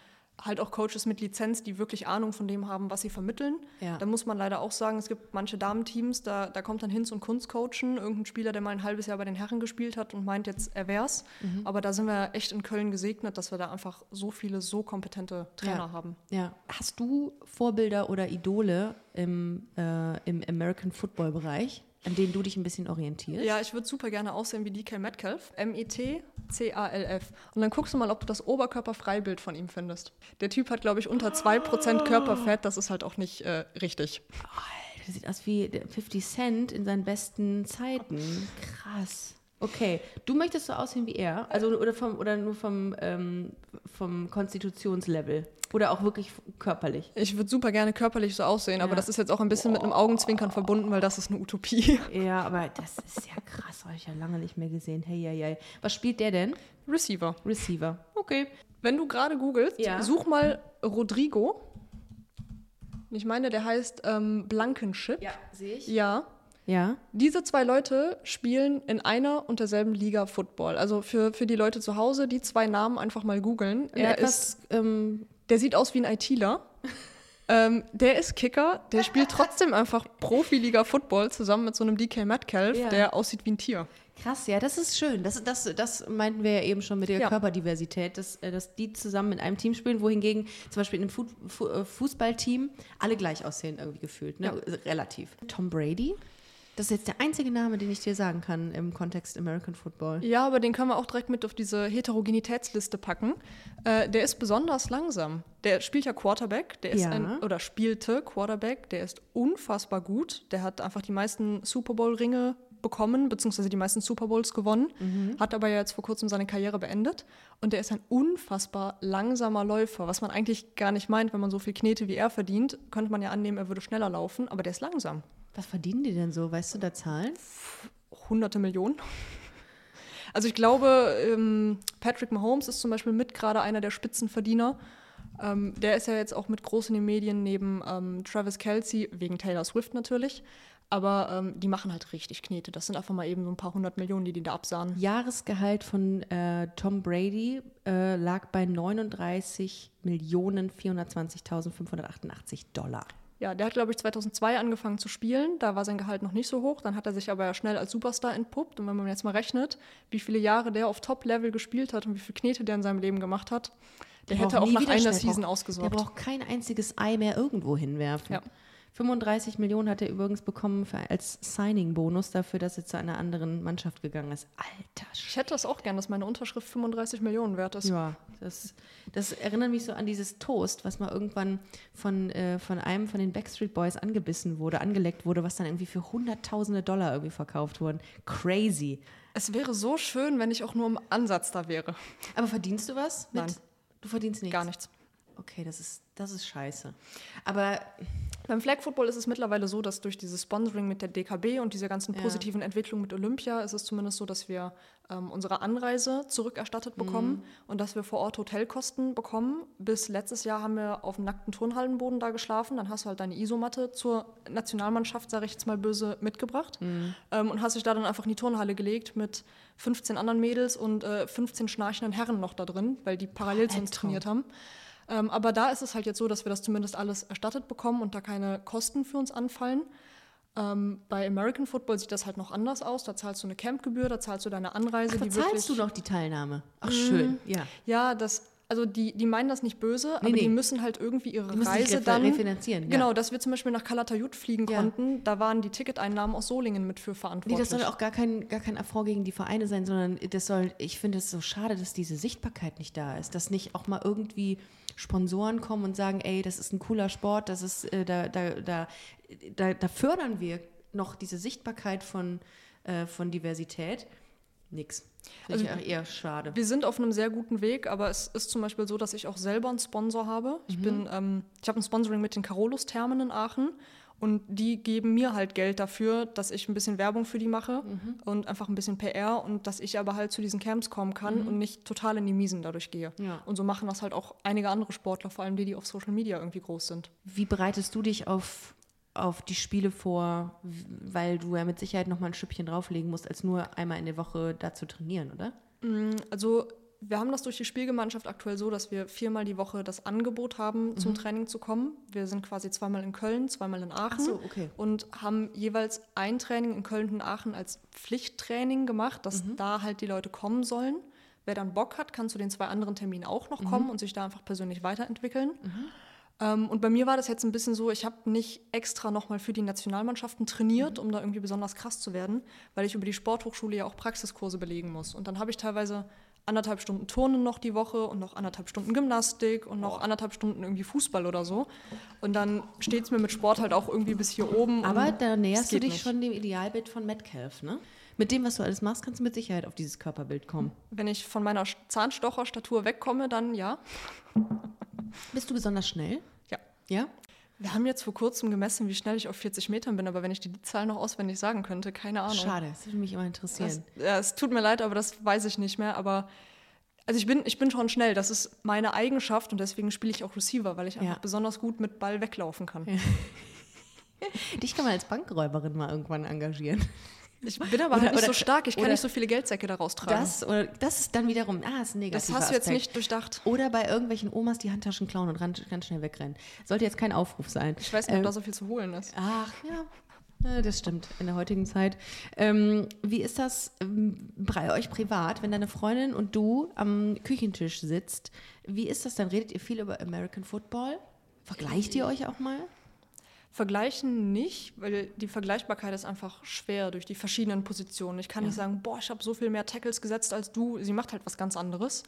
halt auch Coaches mit Lizenz, die wirklich Ahnung von dem haben, was sie vermitteln. Ja. Da muss man leider auch sagen, es gibt manche Damenteams, da, da kommt dann Hinz und Kunst coachen, irgendein Spieler, der mal ein halbes Jahr bei den Herren gespielt hat und meint jetzt, er wär's. Mhm. Aber da sind wir echt in Köln gesegnet, dass wir da einfach so viele, so kompetente Trainer Ja. haben. Ja. Hast du Vorbilder oder Idole im, äh, im American Football Bereich, an denen du dich ein bisschen orientierst? Ja, ich würde super gerne aussehen wie DK Metcalf. M-E-T-C-A-L-F. Und dann guckst du mal, ob du das Oberkörperfreibild von ihm findest. Der Typ hat, glaube ich, unter 2% Körperfett. Das ist halt auch nicht äh, richtig. Alter, das sieht aus wie der 50 Cent in seinen besten Zeiten. Krass. Okay, du möchtest so aussehen wie er, also oder vom oder nur vom ähm, vom Konstitutionslevel oder auch wirklich körperlich. Ich würde super gerne körperlich so aussehen, aber Ja. das ist jetzt auch ein bisschen mit einem Augenzwinkern verbunden, weil das ist eine Utopie. Ja, aber das ist ja krass, habe ich ja lange nicht mehr gesehen. Hey, hey, hey. Was spielt der denn? Receiver. Receiver. Okay. Wenn du gerade googelst, Ja. such mal Rodrigo. Ich meine, der heißt ähm, Blankenship. sehe ich. ja. Ja. Diese zwei Leute spielen in einer und derselben Liga Football. Also für, für die Leute zu Hause, die zwei Namen einfach mal googeln. Er ist, etwas ähm, der sieht aus wie ein ITler. ähm, der ist Kicker, der spielt trotzdem einfach Profiliga Football zusammen mit so einem DK Metcalf, Ja. der aussieht wie ein Tier. Krass, ja, das ist schön. Das, das, das meinten wir ja eben schon mit der Ja. Körperdiversität, dass, äh, dass die zusammen in einem Team spielen, wohingegen zum Beispiel in einem Fu Fu äh, Fußballteam alle gleich aussehen, irgendwie gefühlt. Ne? Relativ. Tom Brady? Das ist jetzt der einzige Name, den ich dir sagen kann im Kontext American Football. Ja, aber den können wir auch direkt mit auf diese Heterogenitätsliste packen. Äh, der ist besonders langsam. Der spielt ja Quarterback, der ist Ja. ein, oder spielte Quarterback, der ist unfassbar gut. Der hat einfach die meisten Super Bowl-Ringe bekommen, beziehungsweise die meisten Super Bowls gewonnen, hat aber ja jetzt vor kurzem seine Karriere beendet. Und der ist ein unfassbar langsamer Läufer, was man eigentlich gar nicht meint, wenn man so viel Knete wie er verdient, könnte man ja annehmen, er würde schneller laufen, aber der ist langsam. Was verdienen die denn so? Weißt du da Zahlen? hunderte Millionen. Also ich glaube, ähm, Patrick Mahomes ist zum Beispiel mit gerade einer der Spitzenverdiener. Ähm, der ist ja jetzt auch mit groß in den Medien neben ähm, Travis Kelsey, wegen Taylor Swift natürlich. Aber die machen halt richtig Knete. Das sind einfach mal eben so ein paar hundert Millionen, die die da absahen. Jahresgehalt von äh, Tom Brady äh, lag bei 39 Millionen 420.588 Dollar. Ja, der hat, glaube ich, 2002 angefangen zu spielen. Da war sein Gehalt noch nicht so hoch. Dann hat er sich aber schnell als Superstar entpuppt. Und wenn man jetzt mal rechnet, wie viele Jahre der auf Top-Level gespielt hat und wie viel Knete der in seinem Leben gemacht hat, der braucht hätte auch nach einer Season ausgesorgt. Der braucht kein einziges Ei mehr irgendwo hinwerfen. Ja. 35 Millionen hat er übrigens bekommen für, als Signing-Bonus dafür, dass er zu einer anderen Mannschaft gegangen ist. Alter Ich hätte das auch gern, dass meine Unterschrift 35 Millionen wert ist. Ja, das, das erinnert mich so an dieses Toast, was mal irgendwann von, äh, von einem von den Backstreet Boys angebissen wurde, angeleckt wurde, was dann irgendwie für hunderttausende Dollar irgendwie verkauft wurden. Crazy. Es wäre so schön, wenn ich auch nur im Ansatz da wäre. Aber verdienst du was? Mit? Nein. Du verdienst nichts? Gar nichts. Okay, das ist, das ist scheiße. Aber Beim Flag Football ist es mittlerweile so, dass durch dieses Sponsoring mit der DKB und dieser ganzen Ja. positiven Entwicklung mit Olympia ist es zumindest so, dass wir ähm, unsere Anreise zurückerstattet bekommen und dass wir vor Ort Hotelkosten bekommen. Bis letztes Jahr haben wir auf dem nackten Turnhallenboden da geschlafen. Dann hast du halt deine Isomatte zur Nationalmannschaft, sage ich jetzt mal böse, mitgebracht ähm, und hast dich da dann einfach in die Turnhalle gelegt mit 15 anderen Mädels und äh, 15 schnarchenden Herren noch da drin, weil die parallel zu uns trainiert haben. Ähm, aber da ist es halt jetzt so, dass wir das zumindest alles erstattet bekommen und da keine Kosten für uns anfallen. Ähm, bei American Football sieht das halt noch anders aus. Da zahlst du eine Campgebühr, da zahlst du deine Anreise. da die zahlst du noch die Teilnahme. Ach, schön. Ja. Ja, das, also die, die meinen das nicht böse, aber nee. die müssen halt irgendwie ihre Die müssen sich Reise dann. refinanzieren, ja. Genau, dass wir zum Beispiel nach Calatayud fliegen Ja. konnten, da waren die Ticketeinnahmen aus Solingen mit für Nee, verantwortlich. das soll auch gar kein, gar kein Affront gegen die Vereine sein, sondern das soll, ich finde es so schade, dass diese Sichtbarkeit nicht da ist, dass nicht auch mal irgendwie Sponsoren kommen und sagen, ey, das ist ein cooler Sport, das ist, äh, da, da, da, da, da fördern wir noch diese Sichtbarkeit von, äh, von Diversität. Nix. Finde Also ich eher schade. Wir sind auf einem sehr guten Weg, aber es ist zum Beispiel so, dass ich auch selber einen Sponsor habe. Ich bin, ähm, ich habe ein Sponsoring mit den Carolus Thermen in Aachen und die geben mir halt Geld dafür, dass ich ein bisschen Werbung für die mache und einfach ein bisschen PR und dass ich aber halt zu diesen Camps kommen kann und nicht total in die Miesen dadurch gehe. Ja. Und so machen das halt auch einige andere Sportler, vor allem die, die auf Social Media irgendwie groß sind. Wie bereitest du dich auf, auf die Spiele vor, weil du ja mit Sicherheit noch mal ein Stückchen drauflegen musst, als nur einmal in der Woche da zu trainieren, oder? Also wir haben das durch die Spielgemeinschaft aktuell so, dass wir viermal die Woche das Angebot haben, Mhm. zum Training zu kommen. Wir sind quasi zweimal in Köln, zweimal in Aachen Ach so, okay. und haben jeweils ein Training in Köln und Aachen als Pflichttraining gemacht, dass Mhm. da halt die Leute kommen sollen. Wer dann Bock hat, kann zu den zwei anderen Terminen auch noch Mhm. kommen und sich da einfach persönlich weiterentwickeln. Ähm, und bei mir war das jetzt ein bisschen so, ich habe nicht extra nochmal für die Nationalmannschaften trainiert, Mhm. um da irgendwie besonders krass zu werden, weil ich über die Sporthochschule ja auch Praxiskurse belegen muss. Und dann habe ich teilweise anderthalb Stunden Turnen noch die Woche und noch anderthalb Stunden Gymnastik und noch anderthalb Stunden irgendwie Fußball oder so. Und dann steht es mir mit Sport halt auch irgendwie bis hier oben. Aber da näherst du dich nicht. schon dem Idealbild von Metcalf, ne? Mit dem, was du alles machst, kannst du mit Sicherheit auf dieses Körperbild kommen. Wenn ich von meiner Zahnstocherstatur wegkomme, dann ja. Bist du besonders schnell? Ja. Ja? Wir haben jetzt vor kurzem gemessen, wie schnell ich auf 40 Metern bin, aber wenn ich dir die Zahl noch auswendig sagen könnte, keine Ahnung. Schade, das würde mich immer Das, interessieren. ja, es tut mir leid, aber das weiß ich nicht mehr. Aber also ich bin, ich bin schon schnell. Das ist meine Eigenschaft und deswegen spiele ich auch Receiver, weil ich einfach Ja. besonders gut mit Ball weglaufen kann. Dich kann man als Bankräuberin mal irgendwann engagieren. Ich bin aber Oder- halt nicht oder- so stark. Ich kann nicht so viele Geldsäcke daraus tragen. Das, oder, das ist dann wiederum, ah, ist ein Das negativer hast du jetzt nicht durchdacht. Oder bei irgendwelchen Omas die Handtaschen klauen und ran, ganz schnell wegrennen. Sollte jetzt kein Aufruf sein. Ich weiß nicht, ob Ähm, da so viel zu holen ist. Ach, ja. Ja, das stimmt, in der heutigen Zeit. Ähm, wie ist das ähm, bei euch privat, wenn deine Freundin und du am Küchentisch sitzt? Wie ist das dann? Redet ihr viel über American Football? Vergleicht ihr euch auch mal? Vergleichen nicht, weil die Vergleichbarkeit ist einfach schwer durch die verschiedenen Positionen. Ich kann nicht sagen, boah, ich habe so viel mehr Tackles gesetzt als du. Sie macht halt was ganz anderes.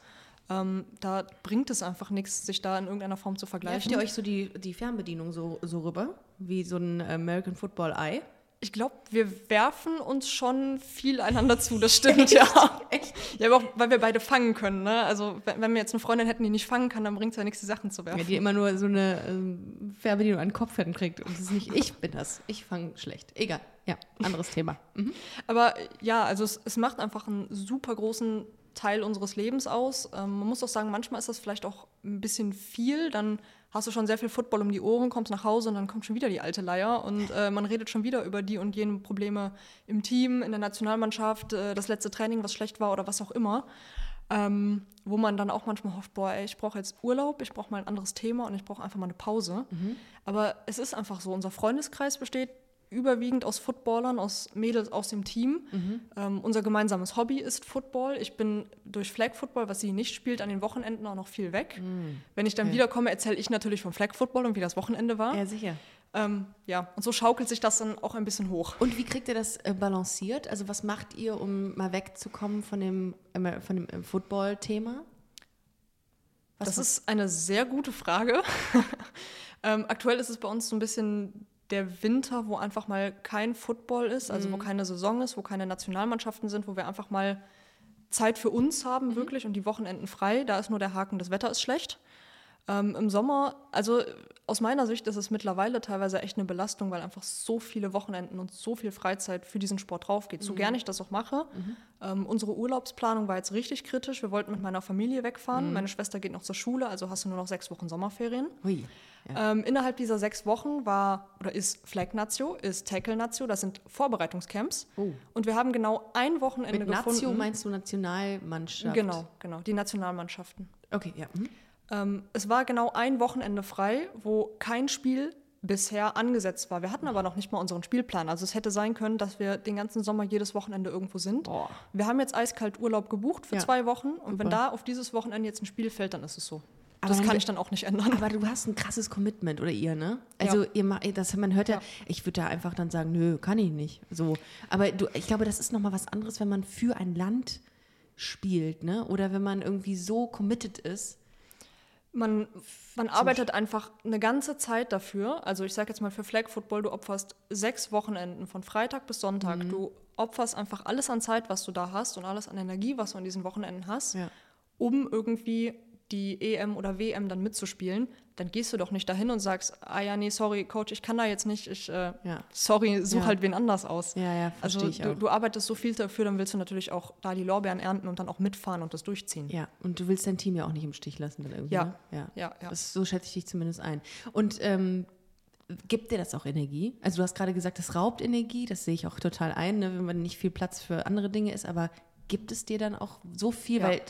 Ähm, da bringt es einfach nichts, sich da in irgendeiner Form zu Werft vergleichen. ihr euch so die, die Fernbedienung so, so rüber? Wie so ein American Football Eye? Ich glaube, wir werfen uns schon viel einander zu, das stimmt, ja. Echt? Ja, aber auch, weil wir beide fangen können, ne? Also, wenn, wenn wir jetzt eine Freundin hätten, die nicht fangen kann, dann bringt es ja nichts, die Sachen zu werfen. Ja, die immer nur so eine ähm, Fernbedienung an den Kopf kriegt. Und das ist nicht ich bin das. Ich fange schlecht. Egal. Ja, anderes Thema. Mhm. Aber ja, also es, es macht einfach einen super großen Teil unseres Lebens aus. Ähm, man muss auch sagen, manchmal ist das vielleicht auch ein bisschen viel. Dann hast du schon sehr viel Football um die Ohren, kommst nach Hause und dann kommt schon wieder die alte Leier und äh, man redet schon wieder über die und jene Probleme im Team, in der Nationalmannschaft, äh, das letzte Training, was schlecht war oder was auch immer. Ähm, wo man dann auch manchmal hofft, boah, ey, ich brauche jetzt Urlaub, ich brauche mal ein anderes Thema und ich brauche einfach mal eine Pause. Aber es ist einfach so, unser Freundeskreis besteht überwiegend aus Footballern, aus Mädels aus dem Team. Ähm, unser gemeinsames Hobby ist Football. Ich bin durch Flag Football, was sie nicht spielt, an den Wochenenden auch noch viel weg. Wenn ich dann Okay. wiederkomme, erzähle ich natürlich vom Flag Football und wie das Wochenende war. Ja, sicher. Ähm, ja, und so schaukelt sich das dann auch ein bisschen hoch. Und wie kriegt ihr das äh, balanciert? Also was macht ihr, um mal wegzukommen von dem, äh, von dem äh, Football-Thema? Das ist eine sehr gute Frage. ähm, aktuell ist es bei uns so ein bisschen der Winter, wo einfach mal kein Football ist, also wo keine Saison ist, wo keine Nationalmannschaften sind, wo wir einfach mal Zeit für uns haben, wirklich, und die Wochenenden frei. Da ist nur der Haken, das Wetter ist schlecht. Ähm, Im Sommer, also aus meiner Sicht ist es mittlerweile teilweise echt eine Belastung, weil einfach so viele Wochenenden und so viel Freizeit für diesen Sport drauf geht. So gern ich das auch mache. Ähm, unsere Urlaubsplanung war jetzt richtig kritisch. Wir wollten mit meiner Familie wegfahren. Meine Schwester geht noch zur Schule, also hast du nur noch sechs Wochen Sommerferien. Hui. Ja. Ähm, innerhalb dieser sechs Wochen war oder ist Flag Nazio, ist Tackle Nazio, das sind Vorbereitungscamps. Oh. Und wir haben genau ein Wochenende Mit Nazio gefunden. meinst du Nationalmannschaft? Genau, genau, die Nationalmannschaften. Okay, ja. Mhm. Ähm, es war genau ein Wochenende frei, wo kein Spiel bisher angesetzt war. Wir hatten aber noch nicht mal unseren Spielplan. Also es hätte sein können, dass wir den ganzen Sommer jedes Wochenende irgendwo sind. Boah. Wir haben jetzt eiskalt Urlaub gebucht für Ja. zwei Wochen und wenn Super. da auf dieses Wochenende jetzt ein Spiel fällt, dann ist es so. Aber das kann ich dann auch nicht ändern. Aber du hast ein krasses Commitment, oder ihr, ne? Also Ja. ihr ma- das, man hört ja, Ja. ich würde da einfach dann sagen, nö, kann ich nicht. So. Aber du, ich glaube, das ist nochmal was anderes, wenn man für ein Land spielt, ne? Oder wenn man irgendwie so committed ist. Man, man arbeitet einfach eine ganze Zeit dafür. Also ich sage jetzt mal für Flag Football, du opferst sechs Wochenenden von Freitag bis Sonntag. Mhm. Du opferst einfach alles an Zeit, was du da hast und alles an Energie, was du an diesen Wochenenden hast, Ja. um irgendwie die EM oder WM dann mitzuspielen. Dann gehst du doch nicht dahin und sagst, ah ja, nee, sorry, Coach, ich kann da jetzt nicht. Ich, äh, Ja. sorry, such Ja. halt wen anders aus. Ja, ja, verstehe Also du, du arbeitest so viel dafür, dann willst du natürlich auch da die Lorbeeren ernten und dann auch mitfahren und das durchziehen. Ja, und du willst dein Team ja auch nicht im Stich lassen dann irgendwie. Ja. Ne? ja. Ja, ja. Das, so schätze ich dich zumindest ein. Und ähm, gibt dir das auch Energie? Also du hast gerade gesagt, das raubt Energie, das sehe ich auch total ein, ne, wenn man nicht viel Platz für andere Dinge ist, aber gibt es dir dann auch so viel, Ja. weil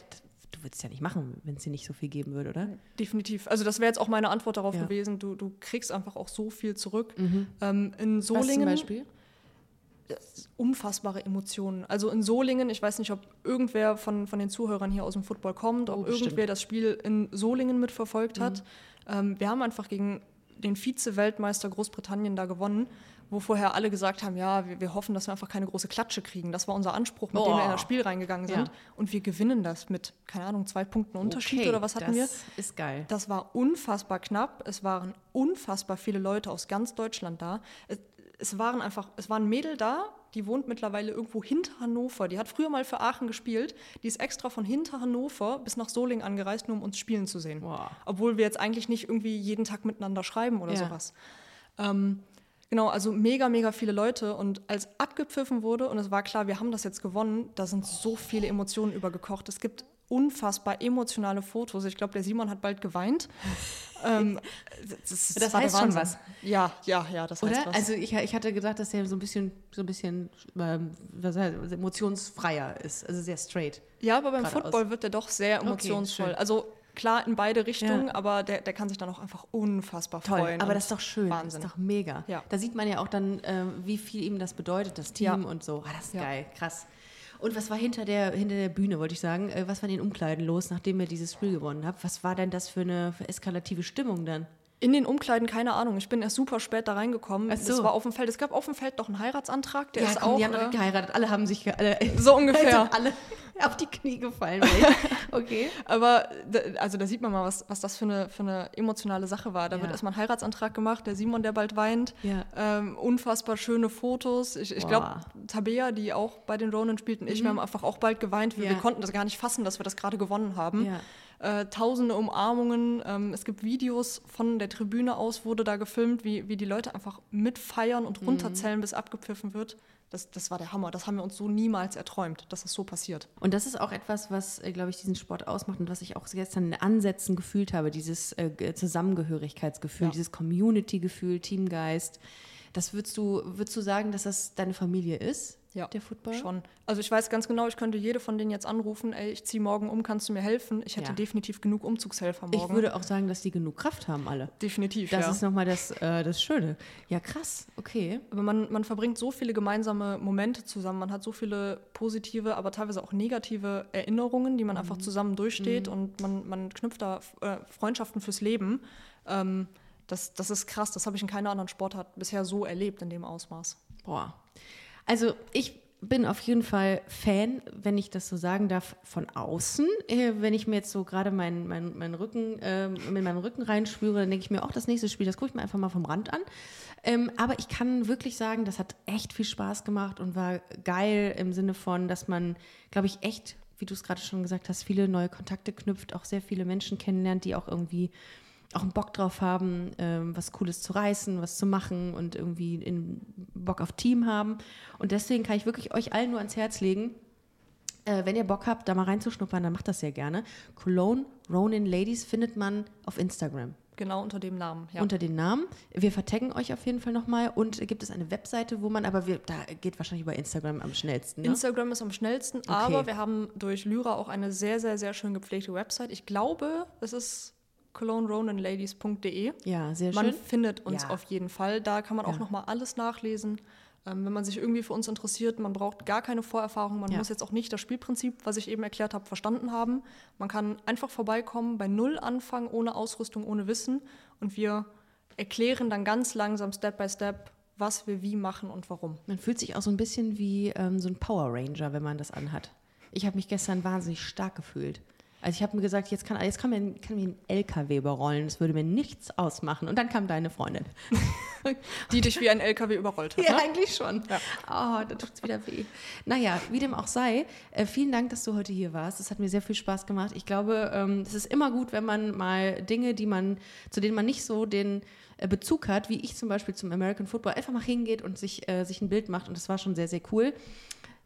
du würdest ja nicht machen, wenn es dir nicht so viel geben würde, oder? Definitiv. Also das wäre jetzt auch meine Antwort darauf Ja. Mhm. gewesen. Du, du kriegst einfach auch so viel zurück. Ähm, in Was zum Solingen Beispiel? unfassbare Emotionen. Also in Solingen, ich weiß nicht, ob irgendwer von, von den Zuhörern hier aus dem Football kommt, ob Oh. Mhm. irgendwer das Spiel in Solingen mitverfolgt hat. Ähm, wir haben einfach gegen den Vize-Weltmeister Großbritannien da gewonnen, wo vorher alle gesagt haben, ja, wir, wir hoffen, dass wir einfach keine große Klatsche kriegen. Das war unser Anspruch, mit dem wir in Boah. das Spiel reingegangen sind. Ja. Und wir gewinnen das mit, keine Ahnung, zwei Punkten Unterschied Okay, oder was hatten das wir? ist geil. Das war unfassbar knapp. Es waren unfassbar viele Leute aus ganz Deutschland da. Es, es waren einfach, es war ein Mädel da, die wohnt mittlerweile irgendwo hinter Hannover. Die hat früher mal für Aachen gespielt. Die ist extra von hinter Hannover bis nach Solingen angereist, nur um uns spielen zu sehen. Wow. Obwohl wir jetzt eigentlich nicht irgendwie jeden Tag miteinander schreiben oder Ja. sowas. Ähm, genau, also mega, mega viele Leute. Und als abgepfiffen wurde und es war klar, wir haben das jetzt gewonnen, da sind so viele Emotionen übergekocht. Es gibt unfassbar emotionale Fotos. Ich glaube, der Simon hat bald geweint. ähm, das, Das war der heißt schon was. Ja, ja, ja, das heißt Oder? was. Also ich, ich hatte gedacht, dass der so ein bisschen, so ein bisschen ähm, was heißt, emotionsfreier ist, also sehr straight. ja, aber beim. Football wird der doch sehr emotionsvoll. schön. also klar in beide Richtungen, Ja. aber der, der kann sich dann auch einfach unfassbar Toll, freuen. aber das ist doch schön, Wahnsinn. das ist doch mega. Ja. Da sieht man ja auch dann, ähm, wie viel ihm das bedeutet, das Team Ja. und so. Ah, das ist geil, krass. Und was war hinter der, hinter der Bühne, wollte ich sagen? Äh, was war in den Umkleiden los, nachdem ihr dieses Spiel gewonnen habt? Was war denn das für eine für eskalative Stimmung dann? In den Umkleiden keine Ahnung. Ich bin erst super spät da reingekommen. Ach so. Es war auf dem Feld. Es gab auf dem Feld noch einen Heiratsantrag. Der ist komm, auch die haben äh, direkt geheiratet, alle haben sich alle, so ungefähr. alle auf die Knie gefallen. okay. Aber da, also da sieht man mal, was, was das für eine, für eine emotionale Sache war. Da Ja. wird erstmal ein Heiratsantrag gemacht, der Simon, der bald weint. Ja. Ähm, unfassbar schöne Fotos. Ich, ich glaube, Tabea, die auch bei den Ronan spielt, und ich, wir haben einfach auch bald geweint. Wir, Ja. wir konnten das gar nicht fassen, dass wir das gerade gewonnen haben. Ja. Äh, tausende Umarmungen. Ähm, es gibt Videos von der Tribüne aus, wurde da gefilmt, wie, wie die Leute einfach mitfeiern und runterzählen, bis abgepfiffen wird. Das, das war der Hammer. Das haben wir uns so niemals erträumt, dass das so passiert. Und das ist auch etwas, was, äh, glaube ich, diesen Sport ausmacht und was ich auch gestern in Ansätzen gefühlt habe, dieses äh, Ge- Zusammengehörigkeitsgefühl, Ja. dieses Community-Gefühl, Teamgeist. Das würdest du, würdest du sagen, dass das deine Familie ist, Ja, der Football? Schon. Also ich weiß ganz genau, ich könnte jede von denen jetzt anrufen, ey, ich ziehe morgen um, kannst du mir helfen? Ich hätte Ja. definitiv genug Umzugshelfer morgen. Ich würde auch sagen, dass die genug Kraft haben, alle. definitiv, Das ja. ist nochmal das, äh, das Schöne. Ja, krass, okay. Aber man, man verbringt so viele gemeinsame Momente zusammen, man hat so viele positive, aber teilweise auch negative Erinnerungen, die man einfach zusammen durchsteht und man, man knüpft da äh, Freundschaften fürs Leben. Ähm, das, das ist krass, das habe ich in keiner anderen Sportart bisher so erlebt in dem Ausmaß. Boah. Also ich bin auf jeden Fall Fan, wenn ich das so sagen darf, von außen. Äh, Wenn ich mir jetzt so gerade meinen mein, mein Rücken, äh, mit meinem Rücken reinspüre, dann denke ich mir, auch das nächste Spiel, das gucke ich mir einfach mal vom Rand an. Ähm, aber ich kann wirklich sagen, das hat echt viel Spaß gemacht und war geil im Sinne von, dass man, glaube ich, echt, wie du es gerade schon gesagt hast, viele neue Kontakte knüpft, auch sehr viele Menschen kennenlernt, die auch irgendwie auch einen Bock drauf haben, ähm, was Cooles zu reißen, was zu machen und irgendwie in Bock auf Team haben. Und deswegen kann ich wirklich euch allen nur ans Herz legen, äh, wenn ihr Bock habt, da mal reinzuschnuppern, dann macht das sehr gerne. Cologne Ronin Ladies findet man auf Instagram Genau unter dem Namen. Ja. unter den Namen. Wir vertaggen euch auf jeden Fall nochmal und gibt es eine Webseite, wo man, aber wir, da geht wahrscheinlich über Instagram am schnellsten. Ne? Instagram ist am schnellsten, aber wir haben durch Lyra auch eine sehr, sehr, sehr schön gepflegte Website. Ich glaube, es ist cologneronanladies.de. ja, sehr Man schön. findet uns Ja. auf jeden Fall. Da kann man auch Ja. noch mal alles nachlesen. Ähm, wenn man sich irgendwie für uns interessiert, man braucht gar keine Vorerfahrung. Man Ja. muss jetzt auch nicht das Spielprinzip, was ich eben erklärt habe, verstanden haben. Man kann einfach vorbeikommen, bei Null anfangen, ohne Ausrüstung, ohne Wissen. Und wir erklären dann ganz langsam, Step by Step, was wir wie machen und warum. Man fühlt sich auch so ein bisschen wie ähm, so ein Power Ranger, wenn man das anhat. Ich habe mich gestern wahnsinnig stark gefühlt. Also ich habe mir gesagt, jetzt kann, jetzt kann, mir, kann mir ein LKW überrollen, das würde mir nichts ausmachen. Und dann kam deine Freundin. Die dich wie ein LKW überrollt hat. Ja, Ne? eigentlich schon. Oh, da tut es wieder weh. Naja, wie dem auch sei, äh, vielen Dank, dass du heute hier warst. Es hat mir sehr viel Spaß gemacht. Ich glaube, ähm, es ist immer gut, wenn man mal Dinge, die man, zu denen man nicht so den äh, Bezug hat, wie ich zum Beispiel zum American Football, einfach mal hingeht und sich, äh, sich ein Bild macht. Und das war schon sehr, sehr cool.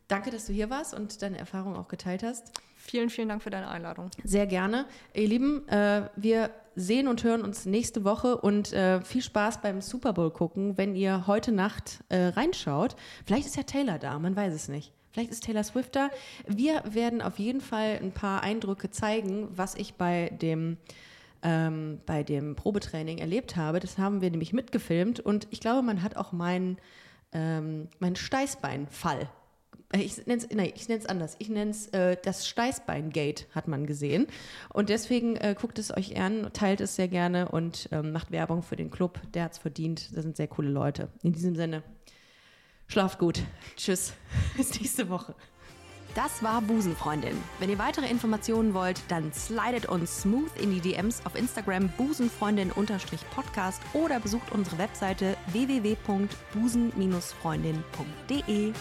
Danke, dass du hier warst und deine Erfahrung auch geteilt hast. Vielen, vielen Dank für deine Einladung. Sehr gerne. Ihr Lieben, äh, wir sehen und hören uns nächste Woche und äh, viel Spaß beim Super Bowl gucken, wenn ihr heute Nacht äh, reinschaut. Vielleicht ist ja Taylor da, man weiß es nicht. Vielleicht ist Taylor Swift da. Wir werden auf jeden Fall ein paar Eindrücke zeigen, was ich bei dem ähm, bei dem Probetraining erlebt habe. Das haben wir nämlich mitgefilmt und ich glaube, man hat auch meinen ähm, mein Steißbeinfall ich nenne es nein, ich nenn's anders. Ich nenne es äh, das Steißbeingate, hat man gesehen. Und deswegen äh, guckt es euch an, teilt es sehr gerne und ähm, macht Werbung für den Club. Der hat es verdient. Das sind sehr coole Leute. In diesem Sinne, schlaft gut. Tschüss. Bis nächste Woche. Das war Busenfreundin. Wenn ihr weitere Informationen wollt, dann slidet uns smooth in die DMs auf Instagram busenfreundin-podcast oder besucht unsere Webseite www.busen-freundin.de.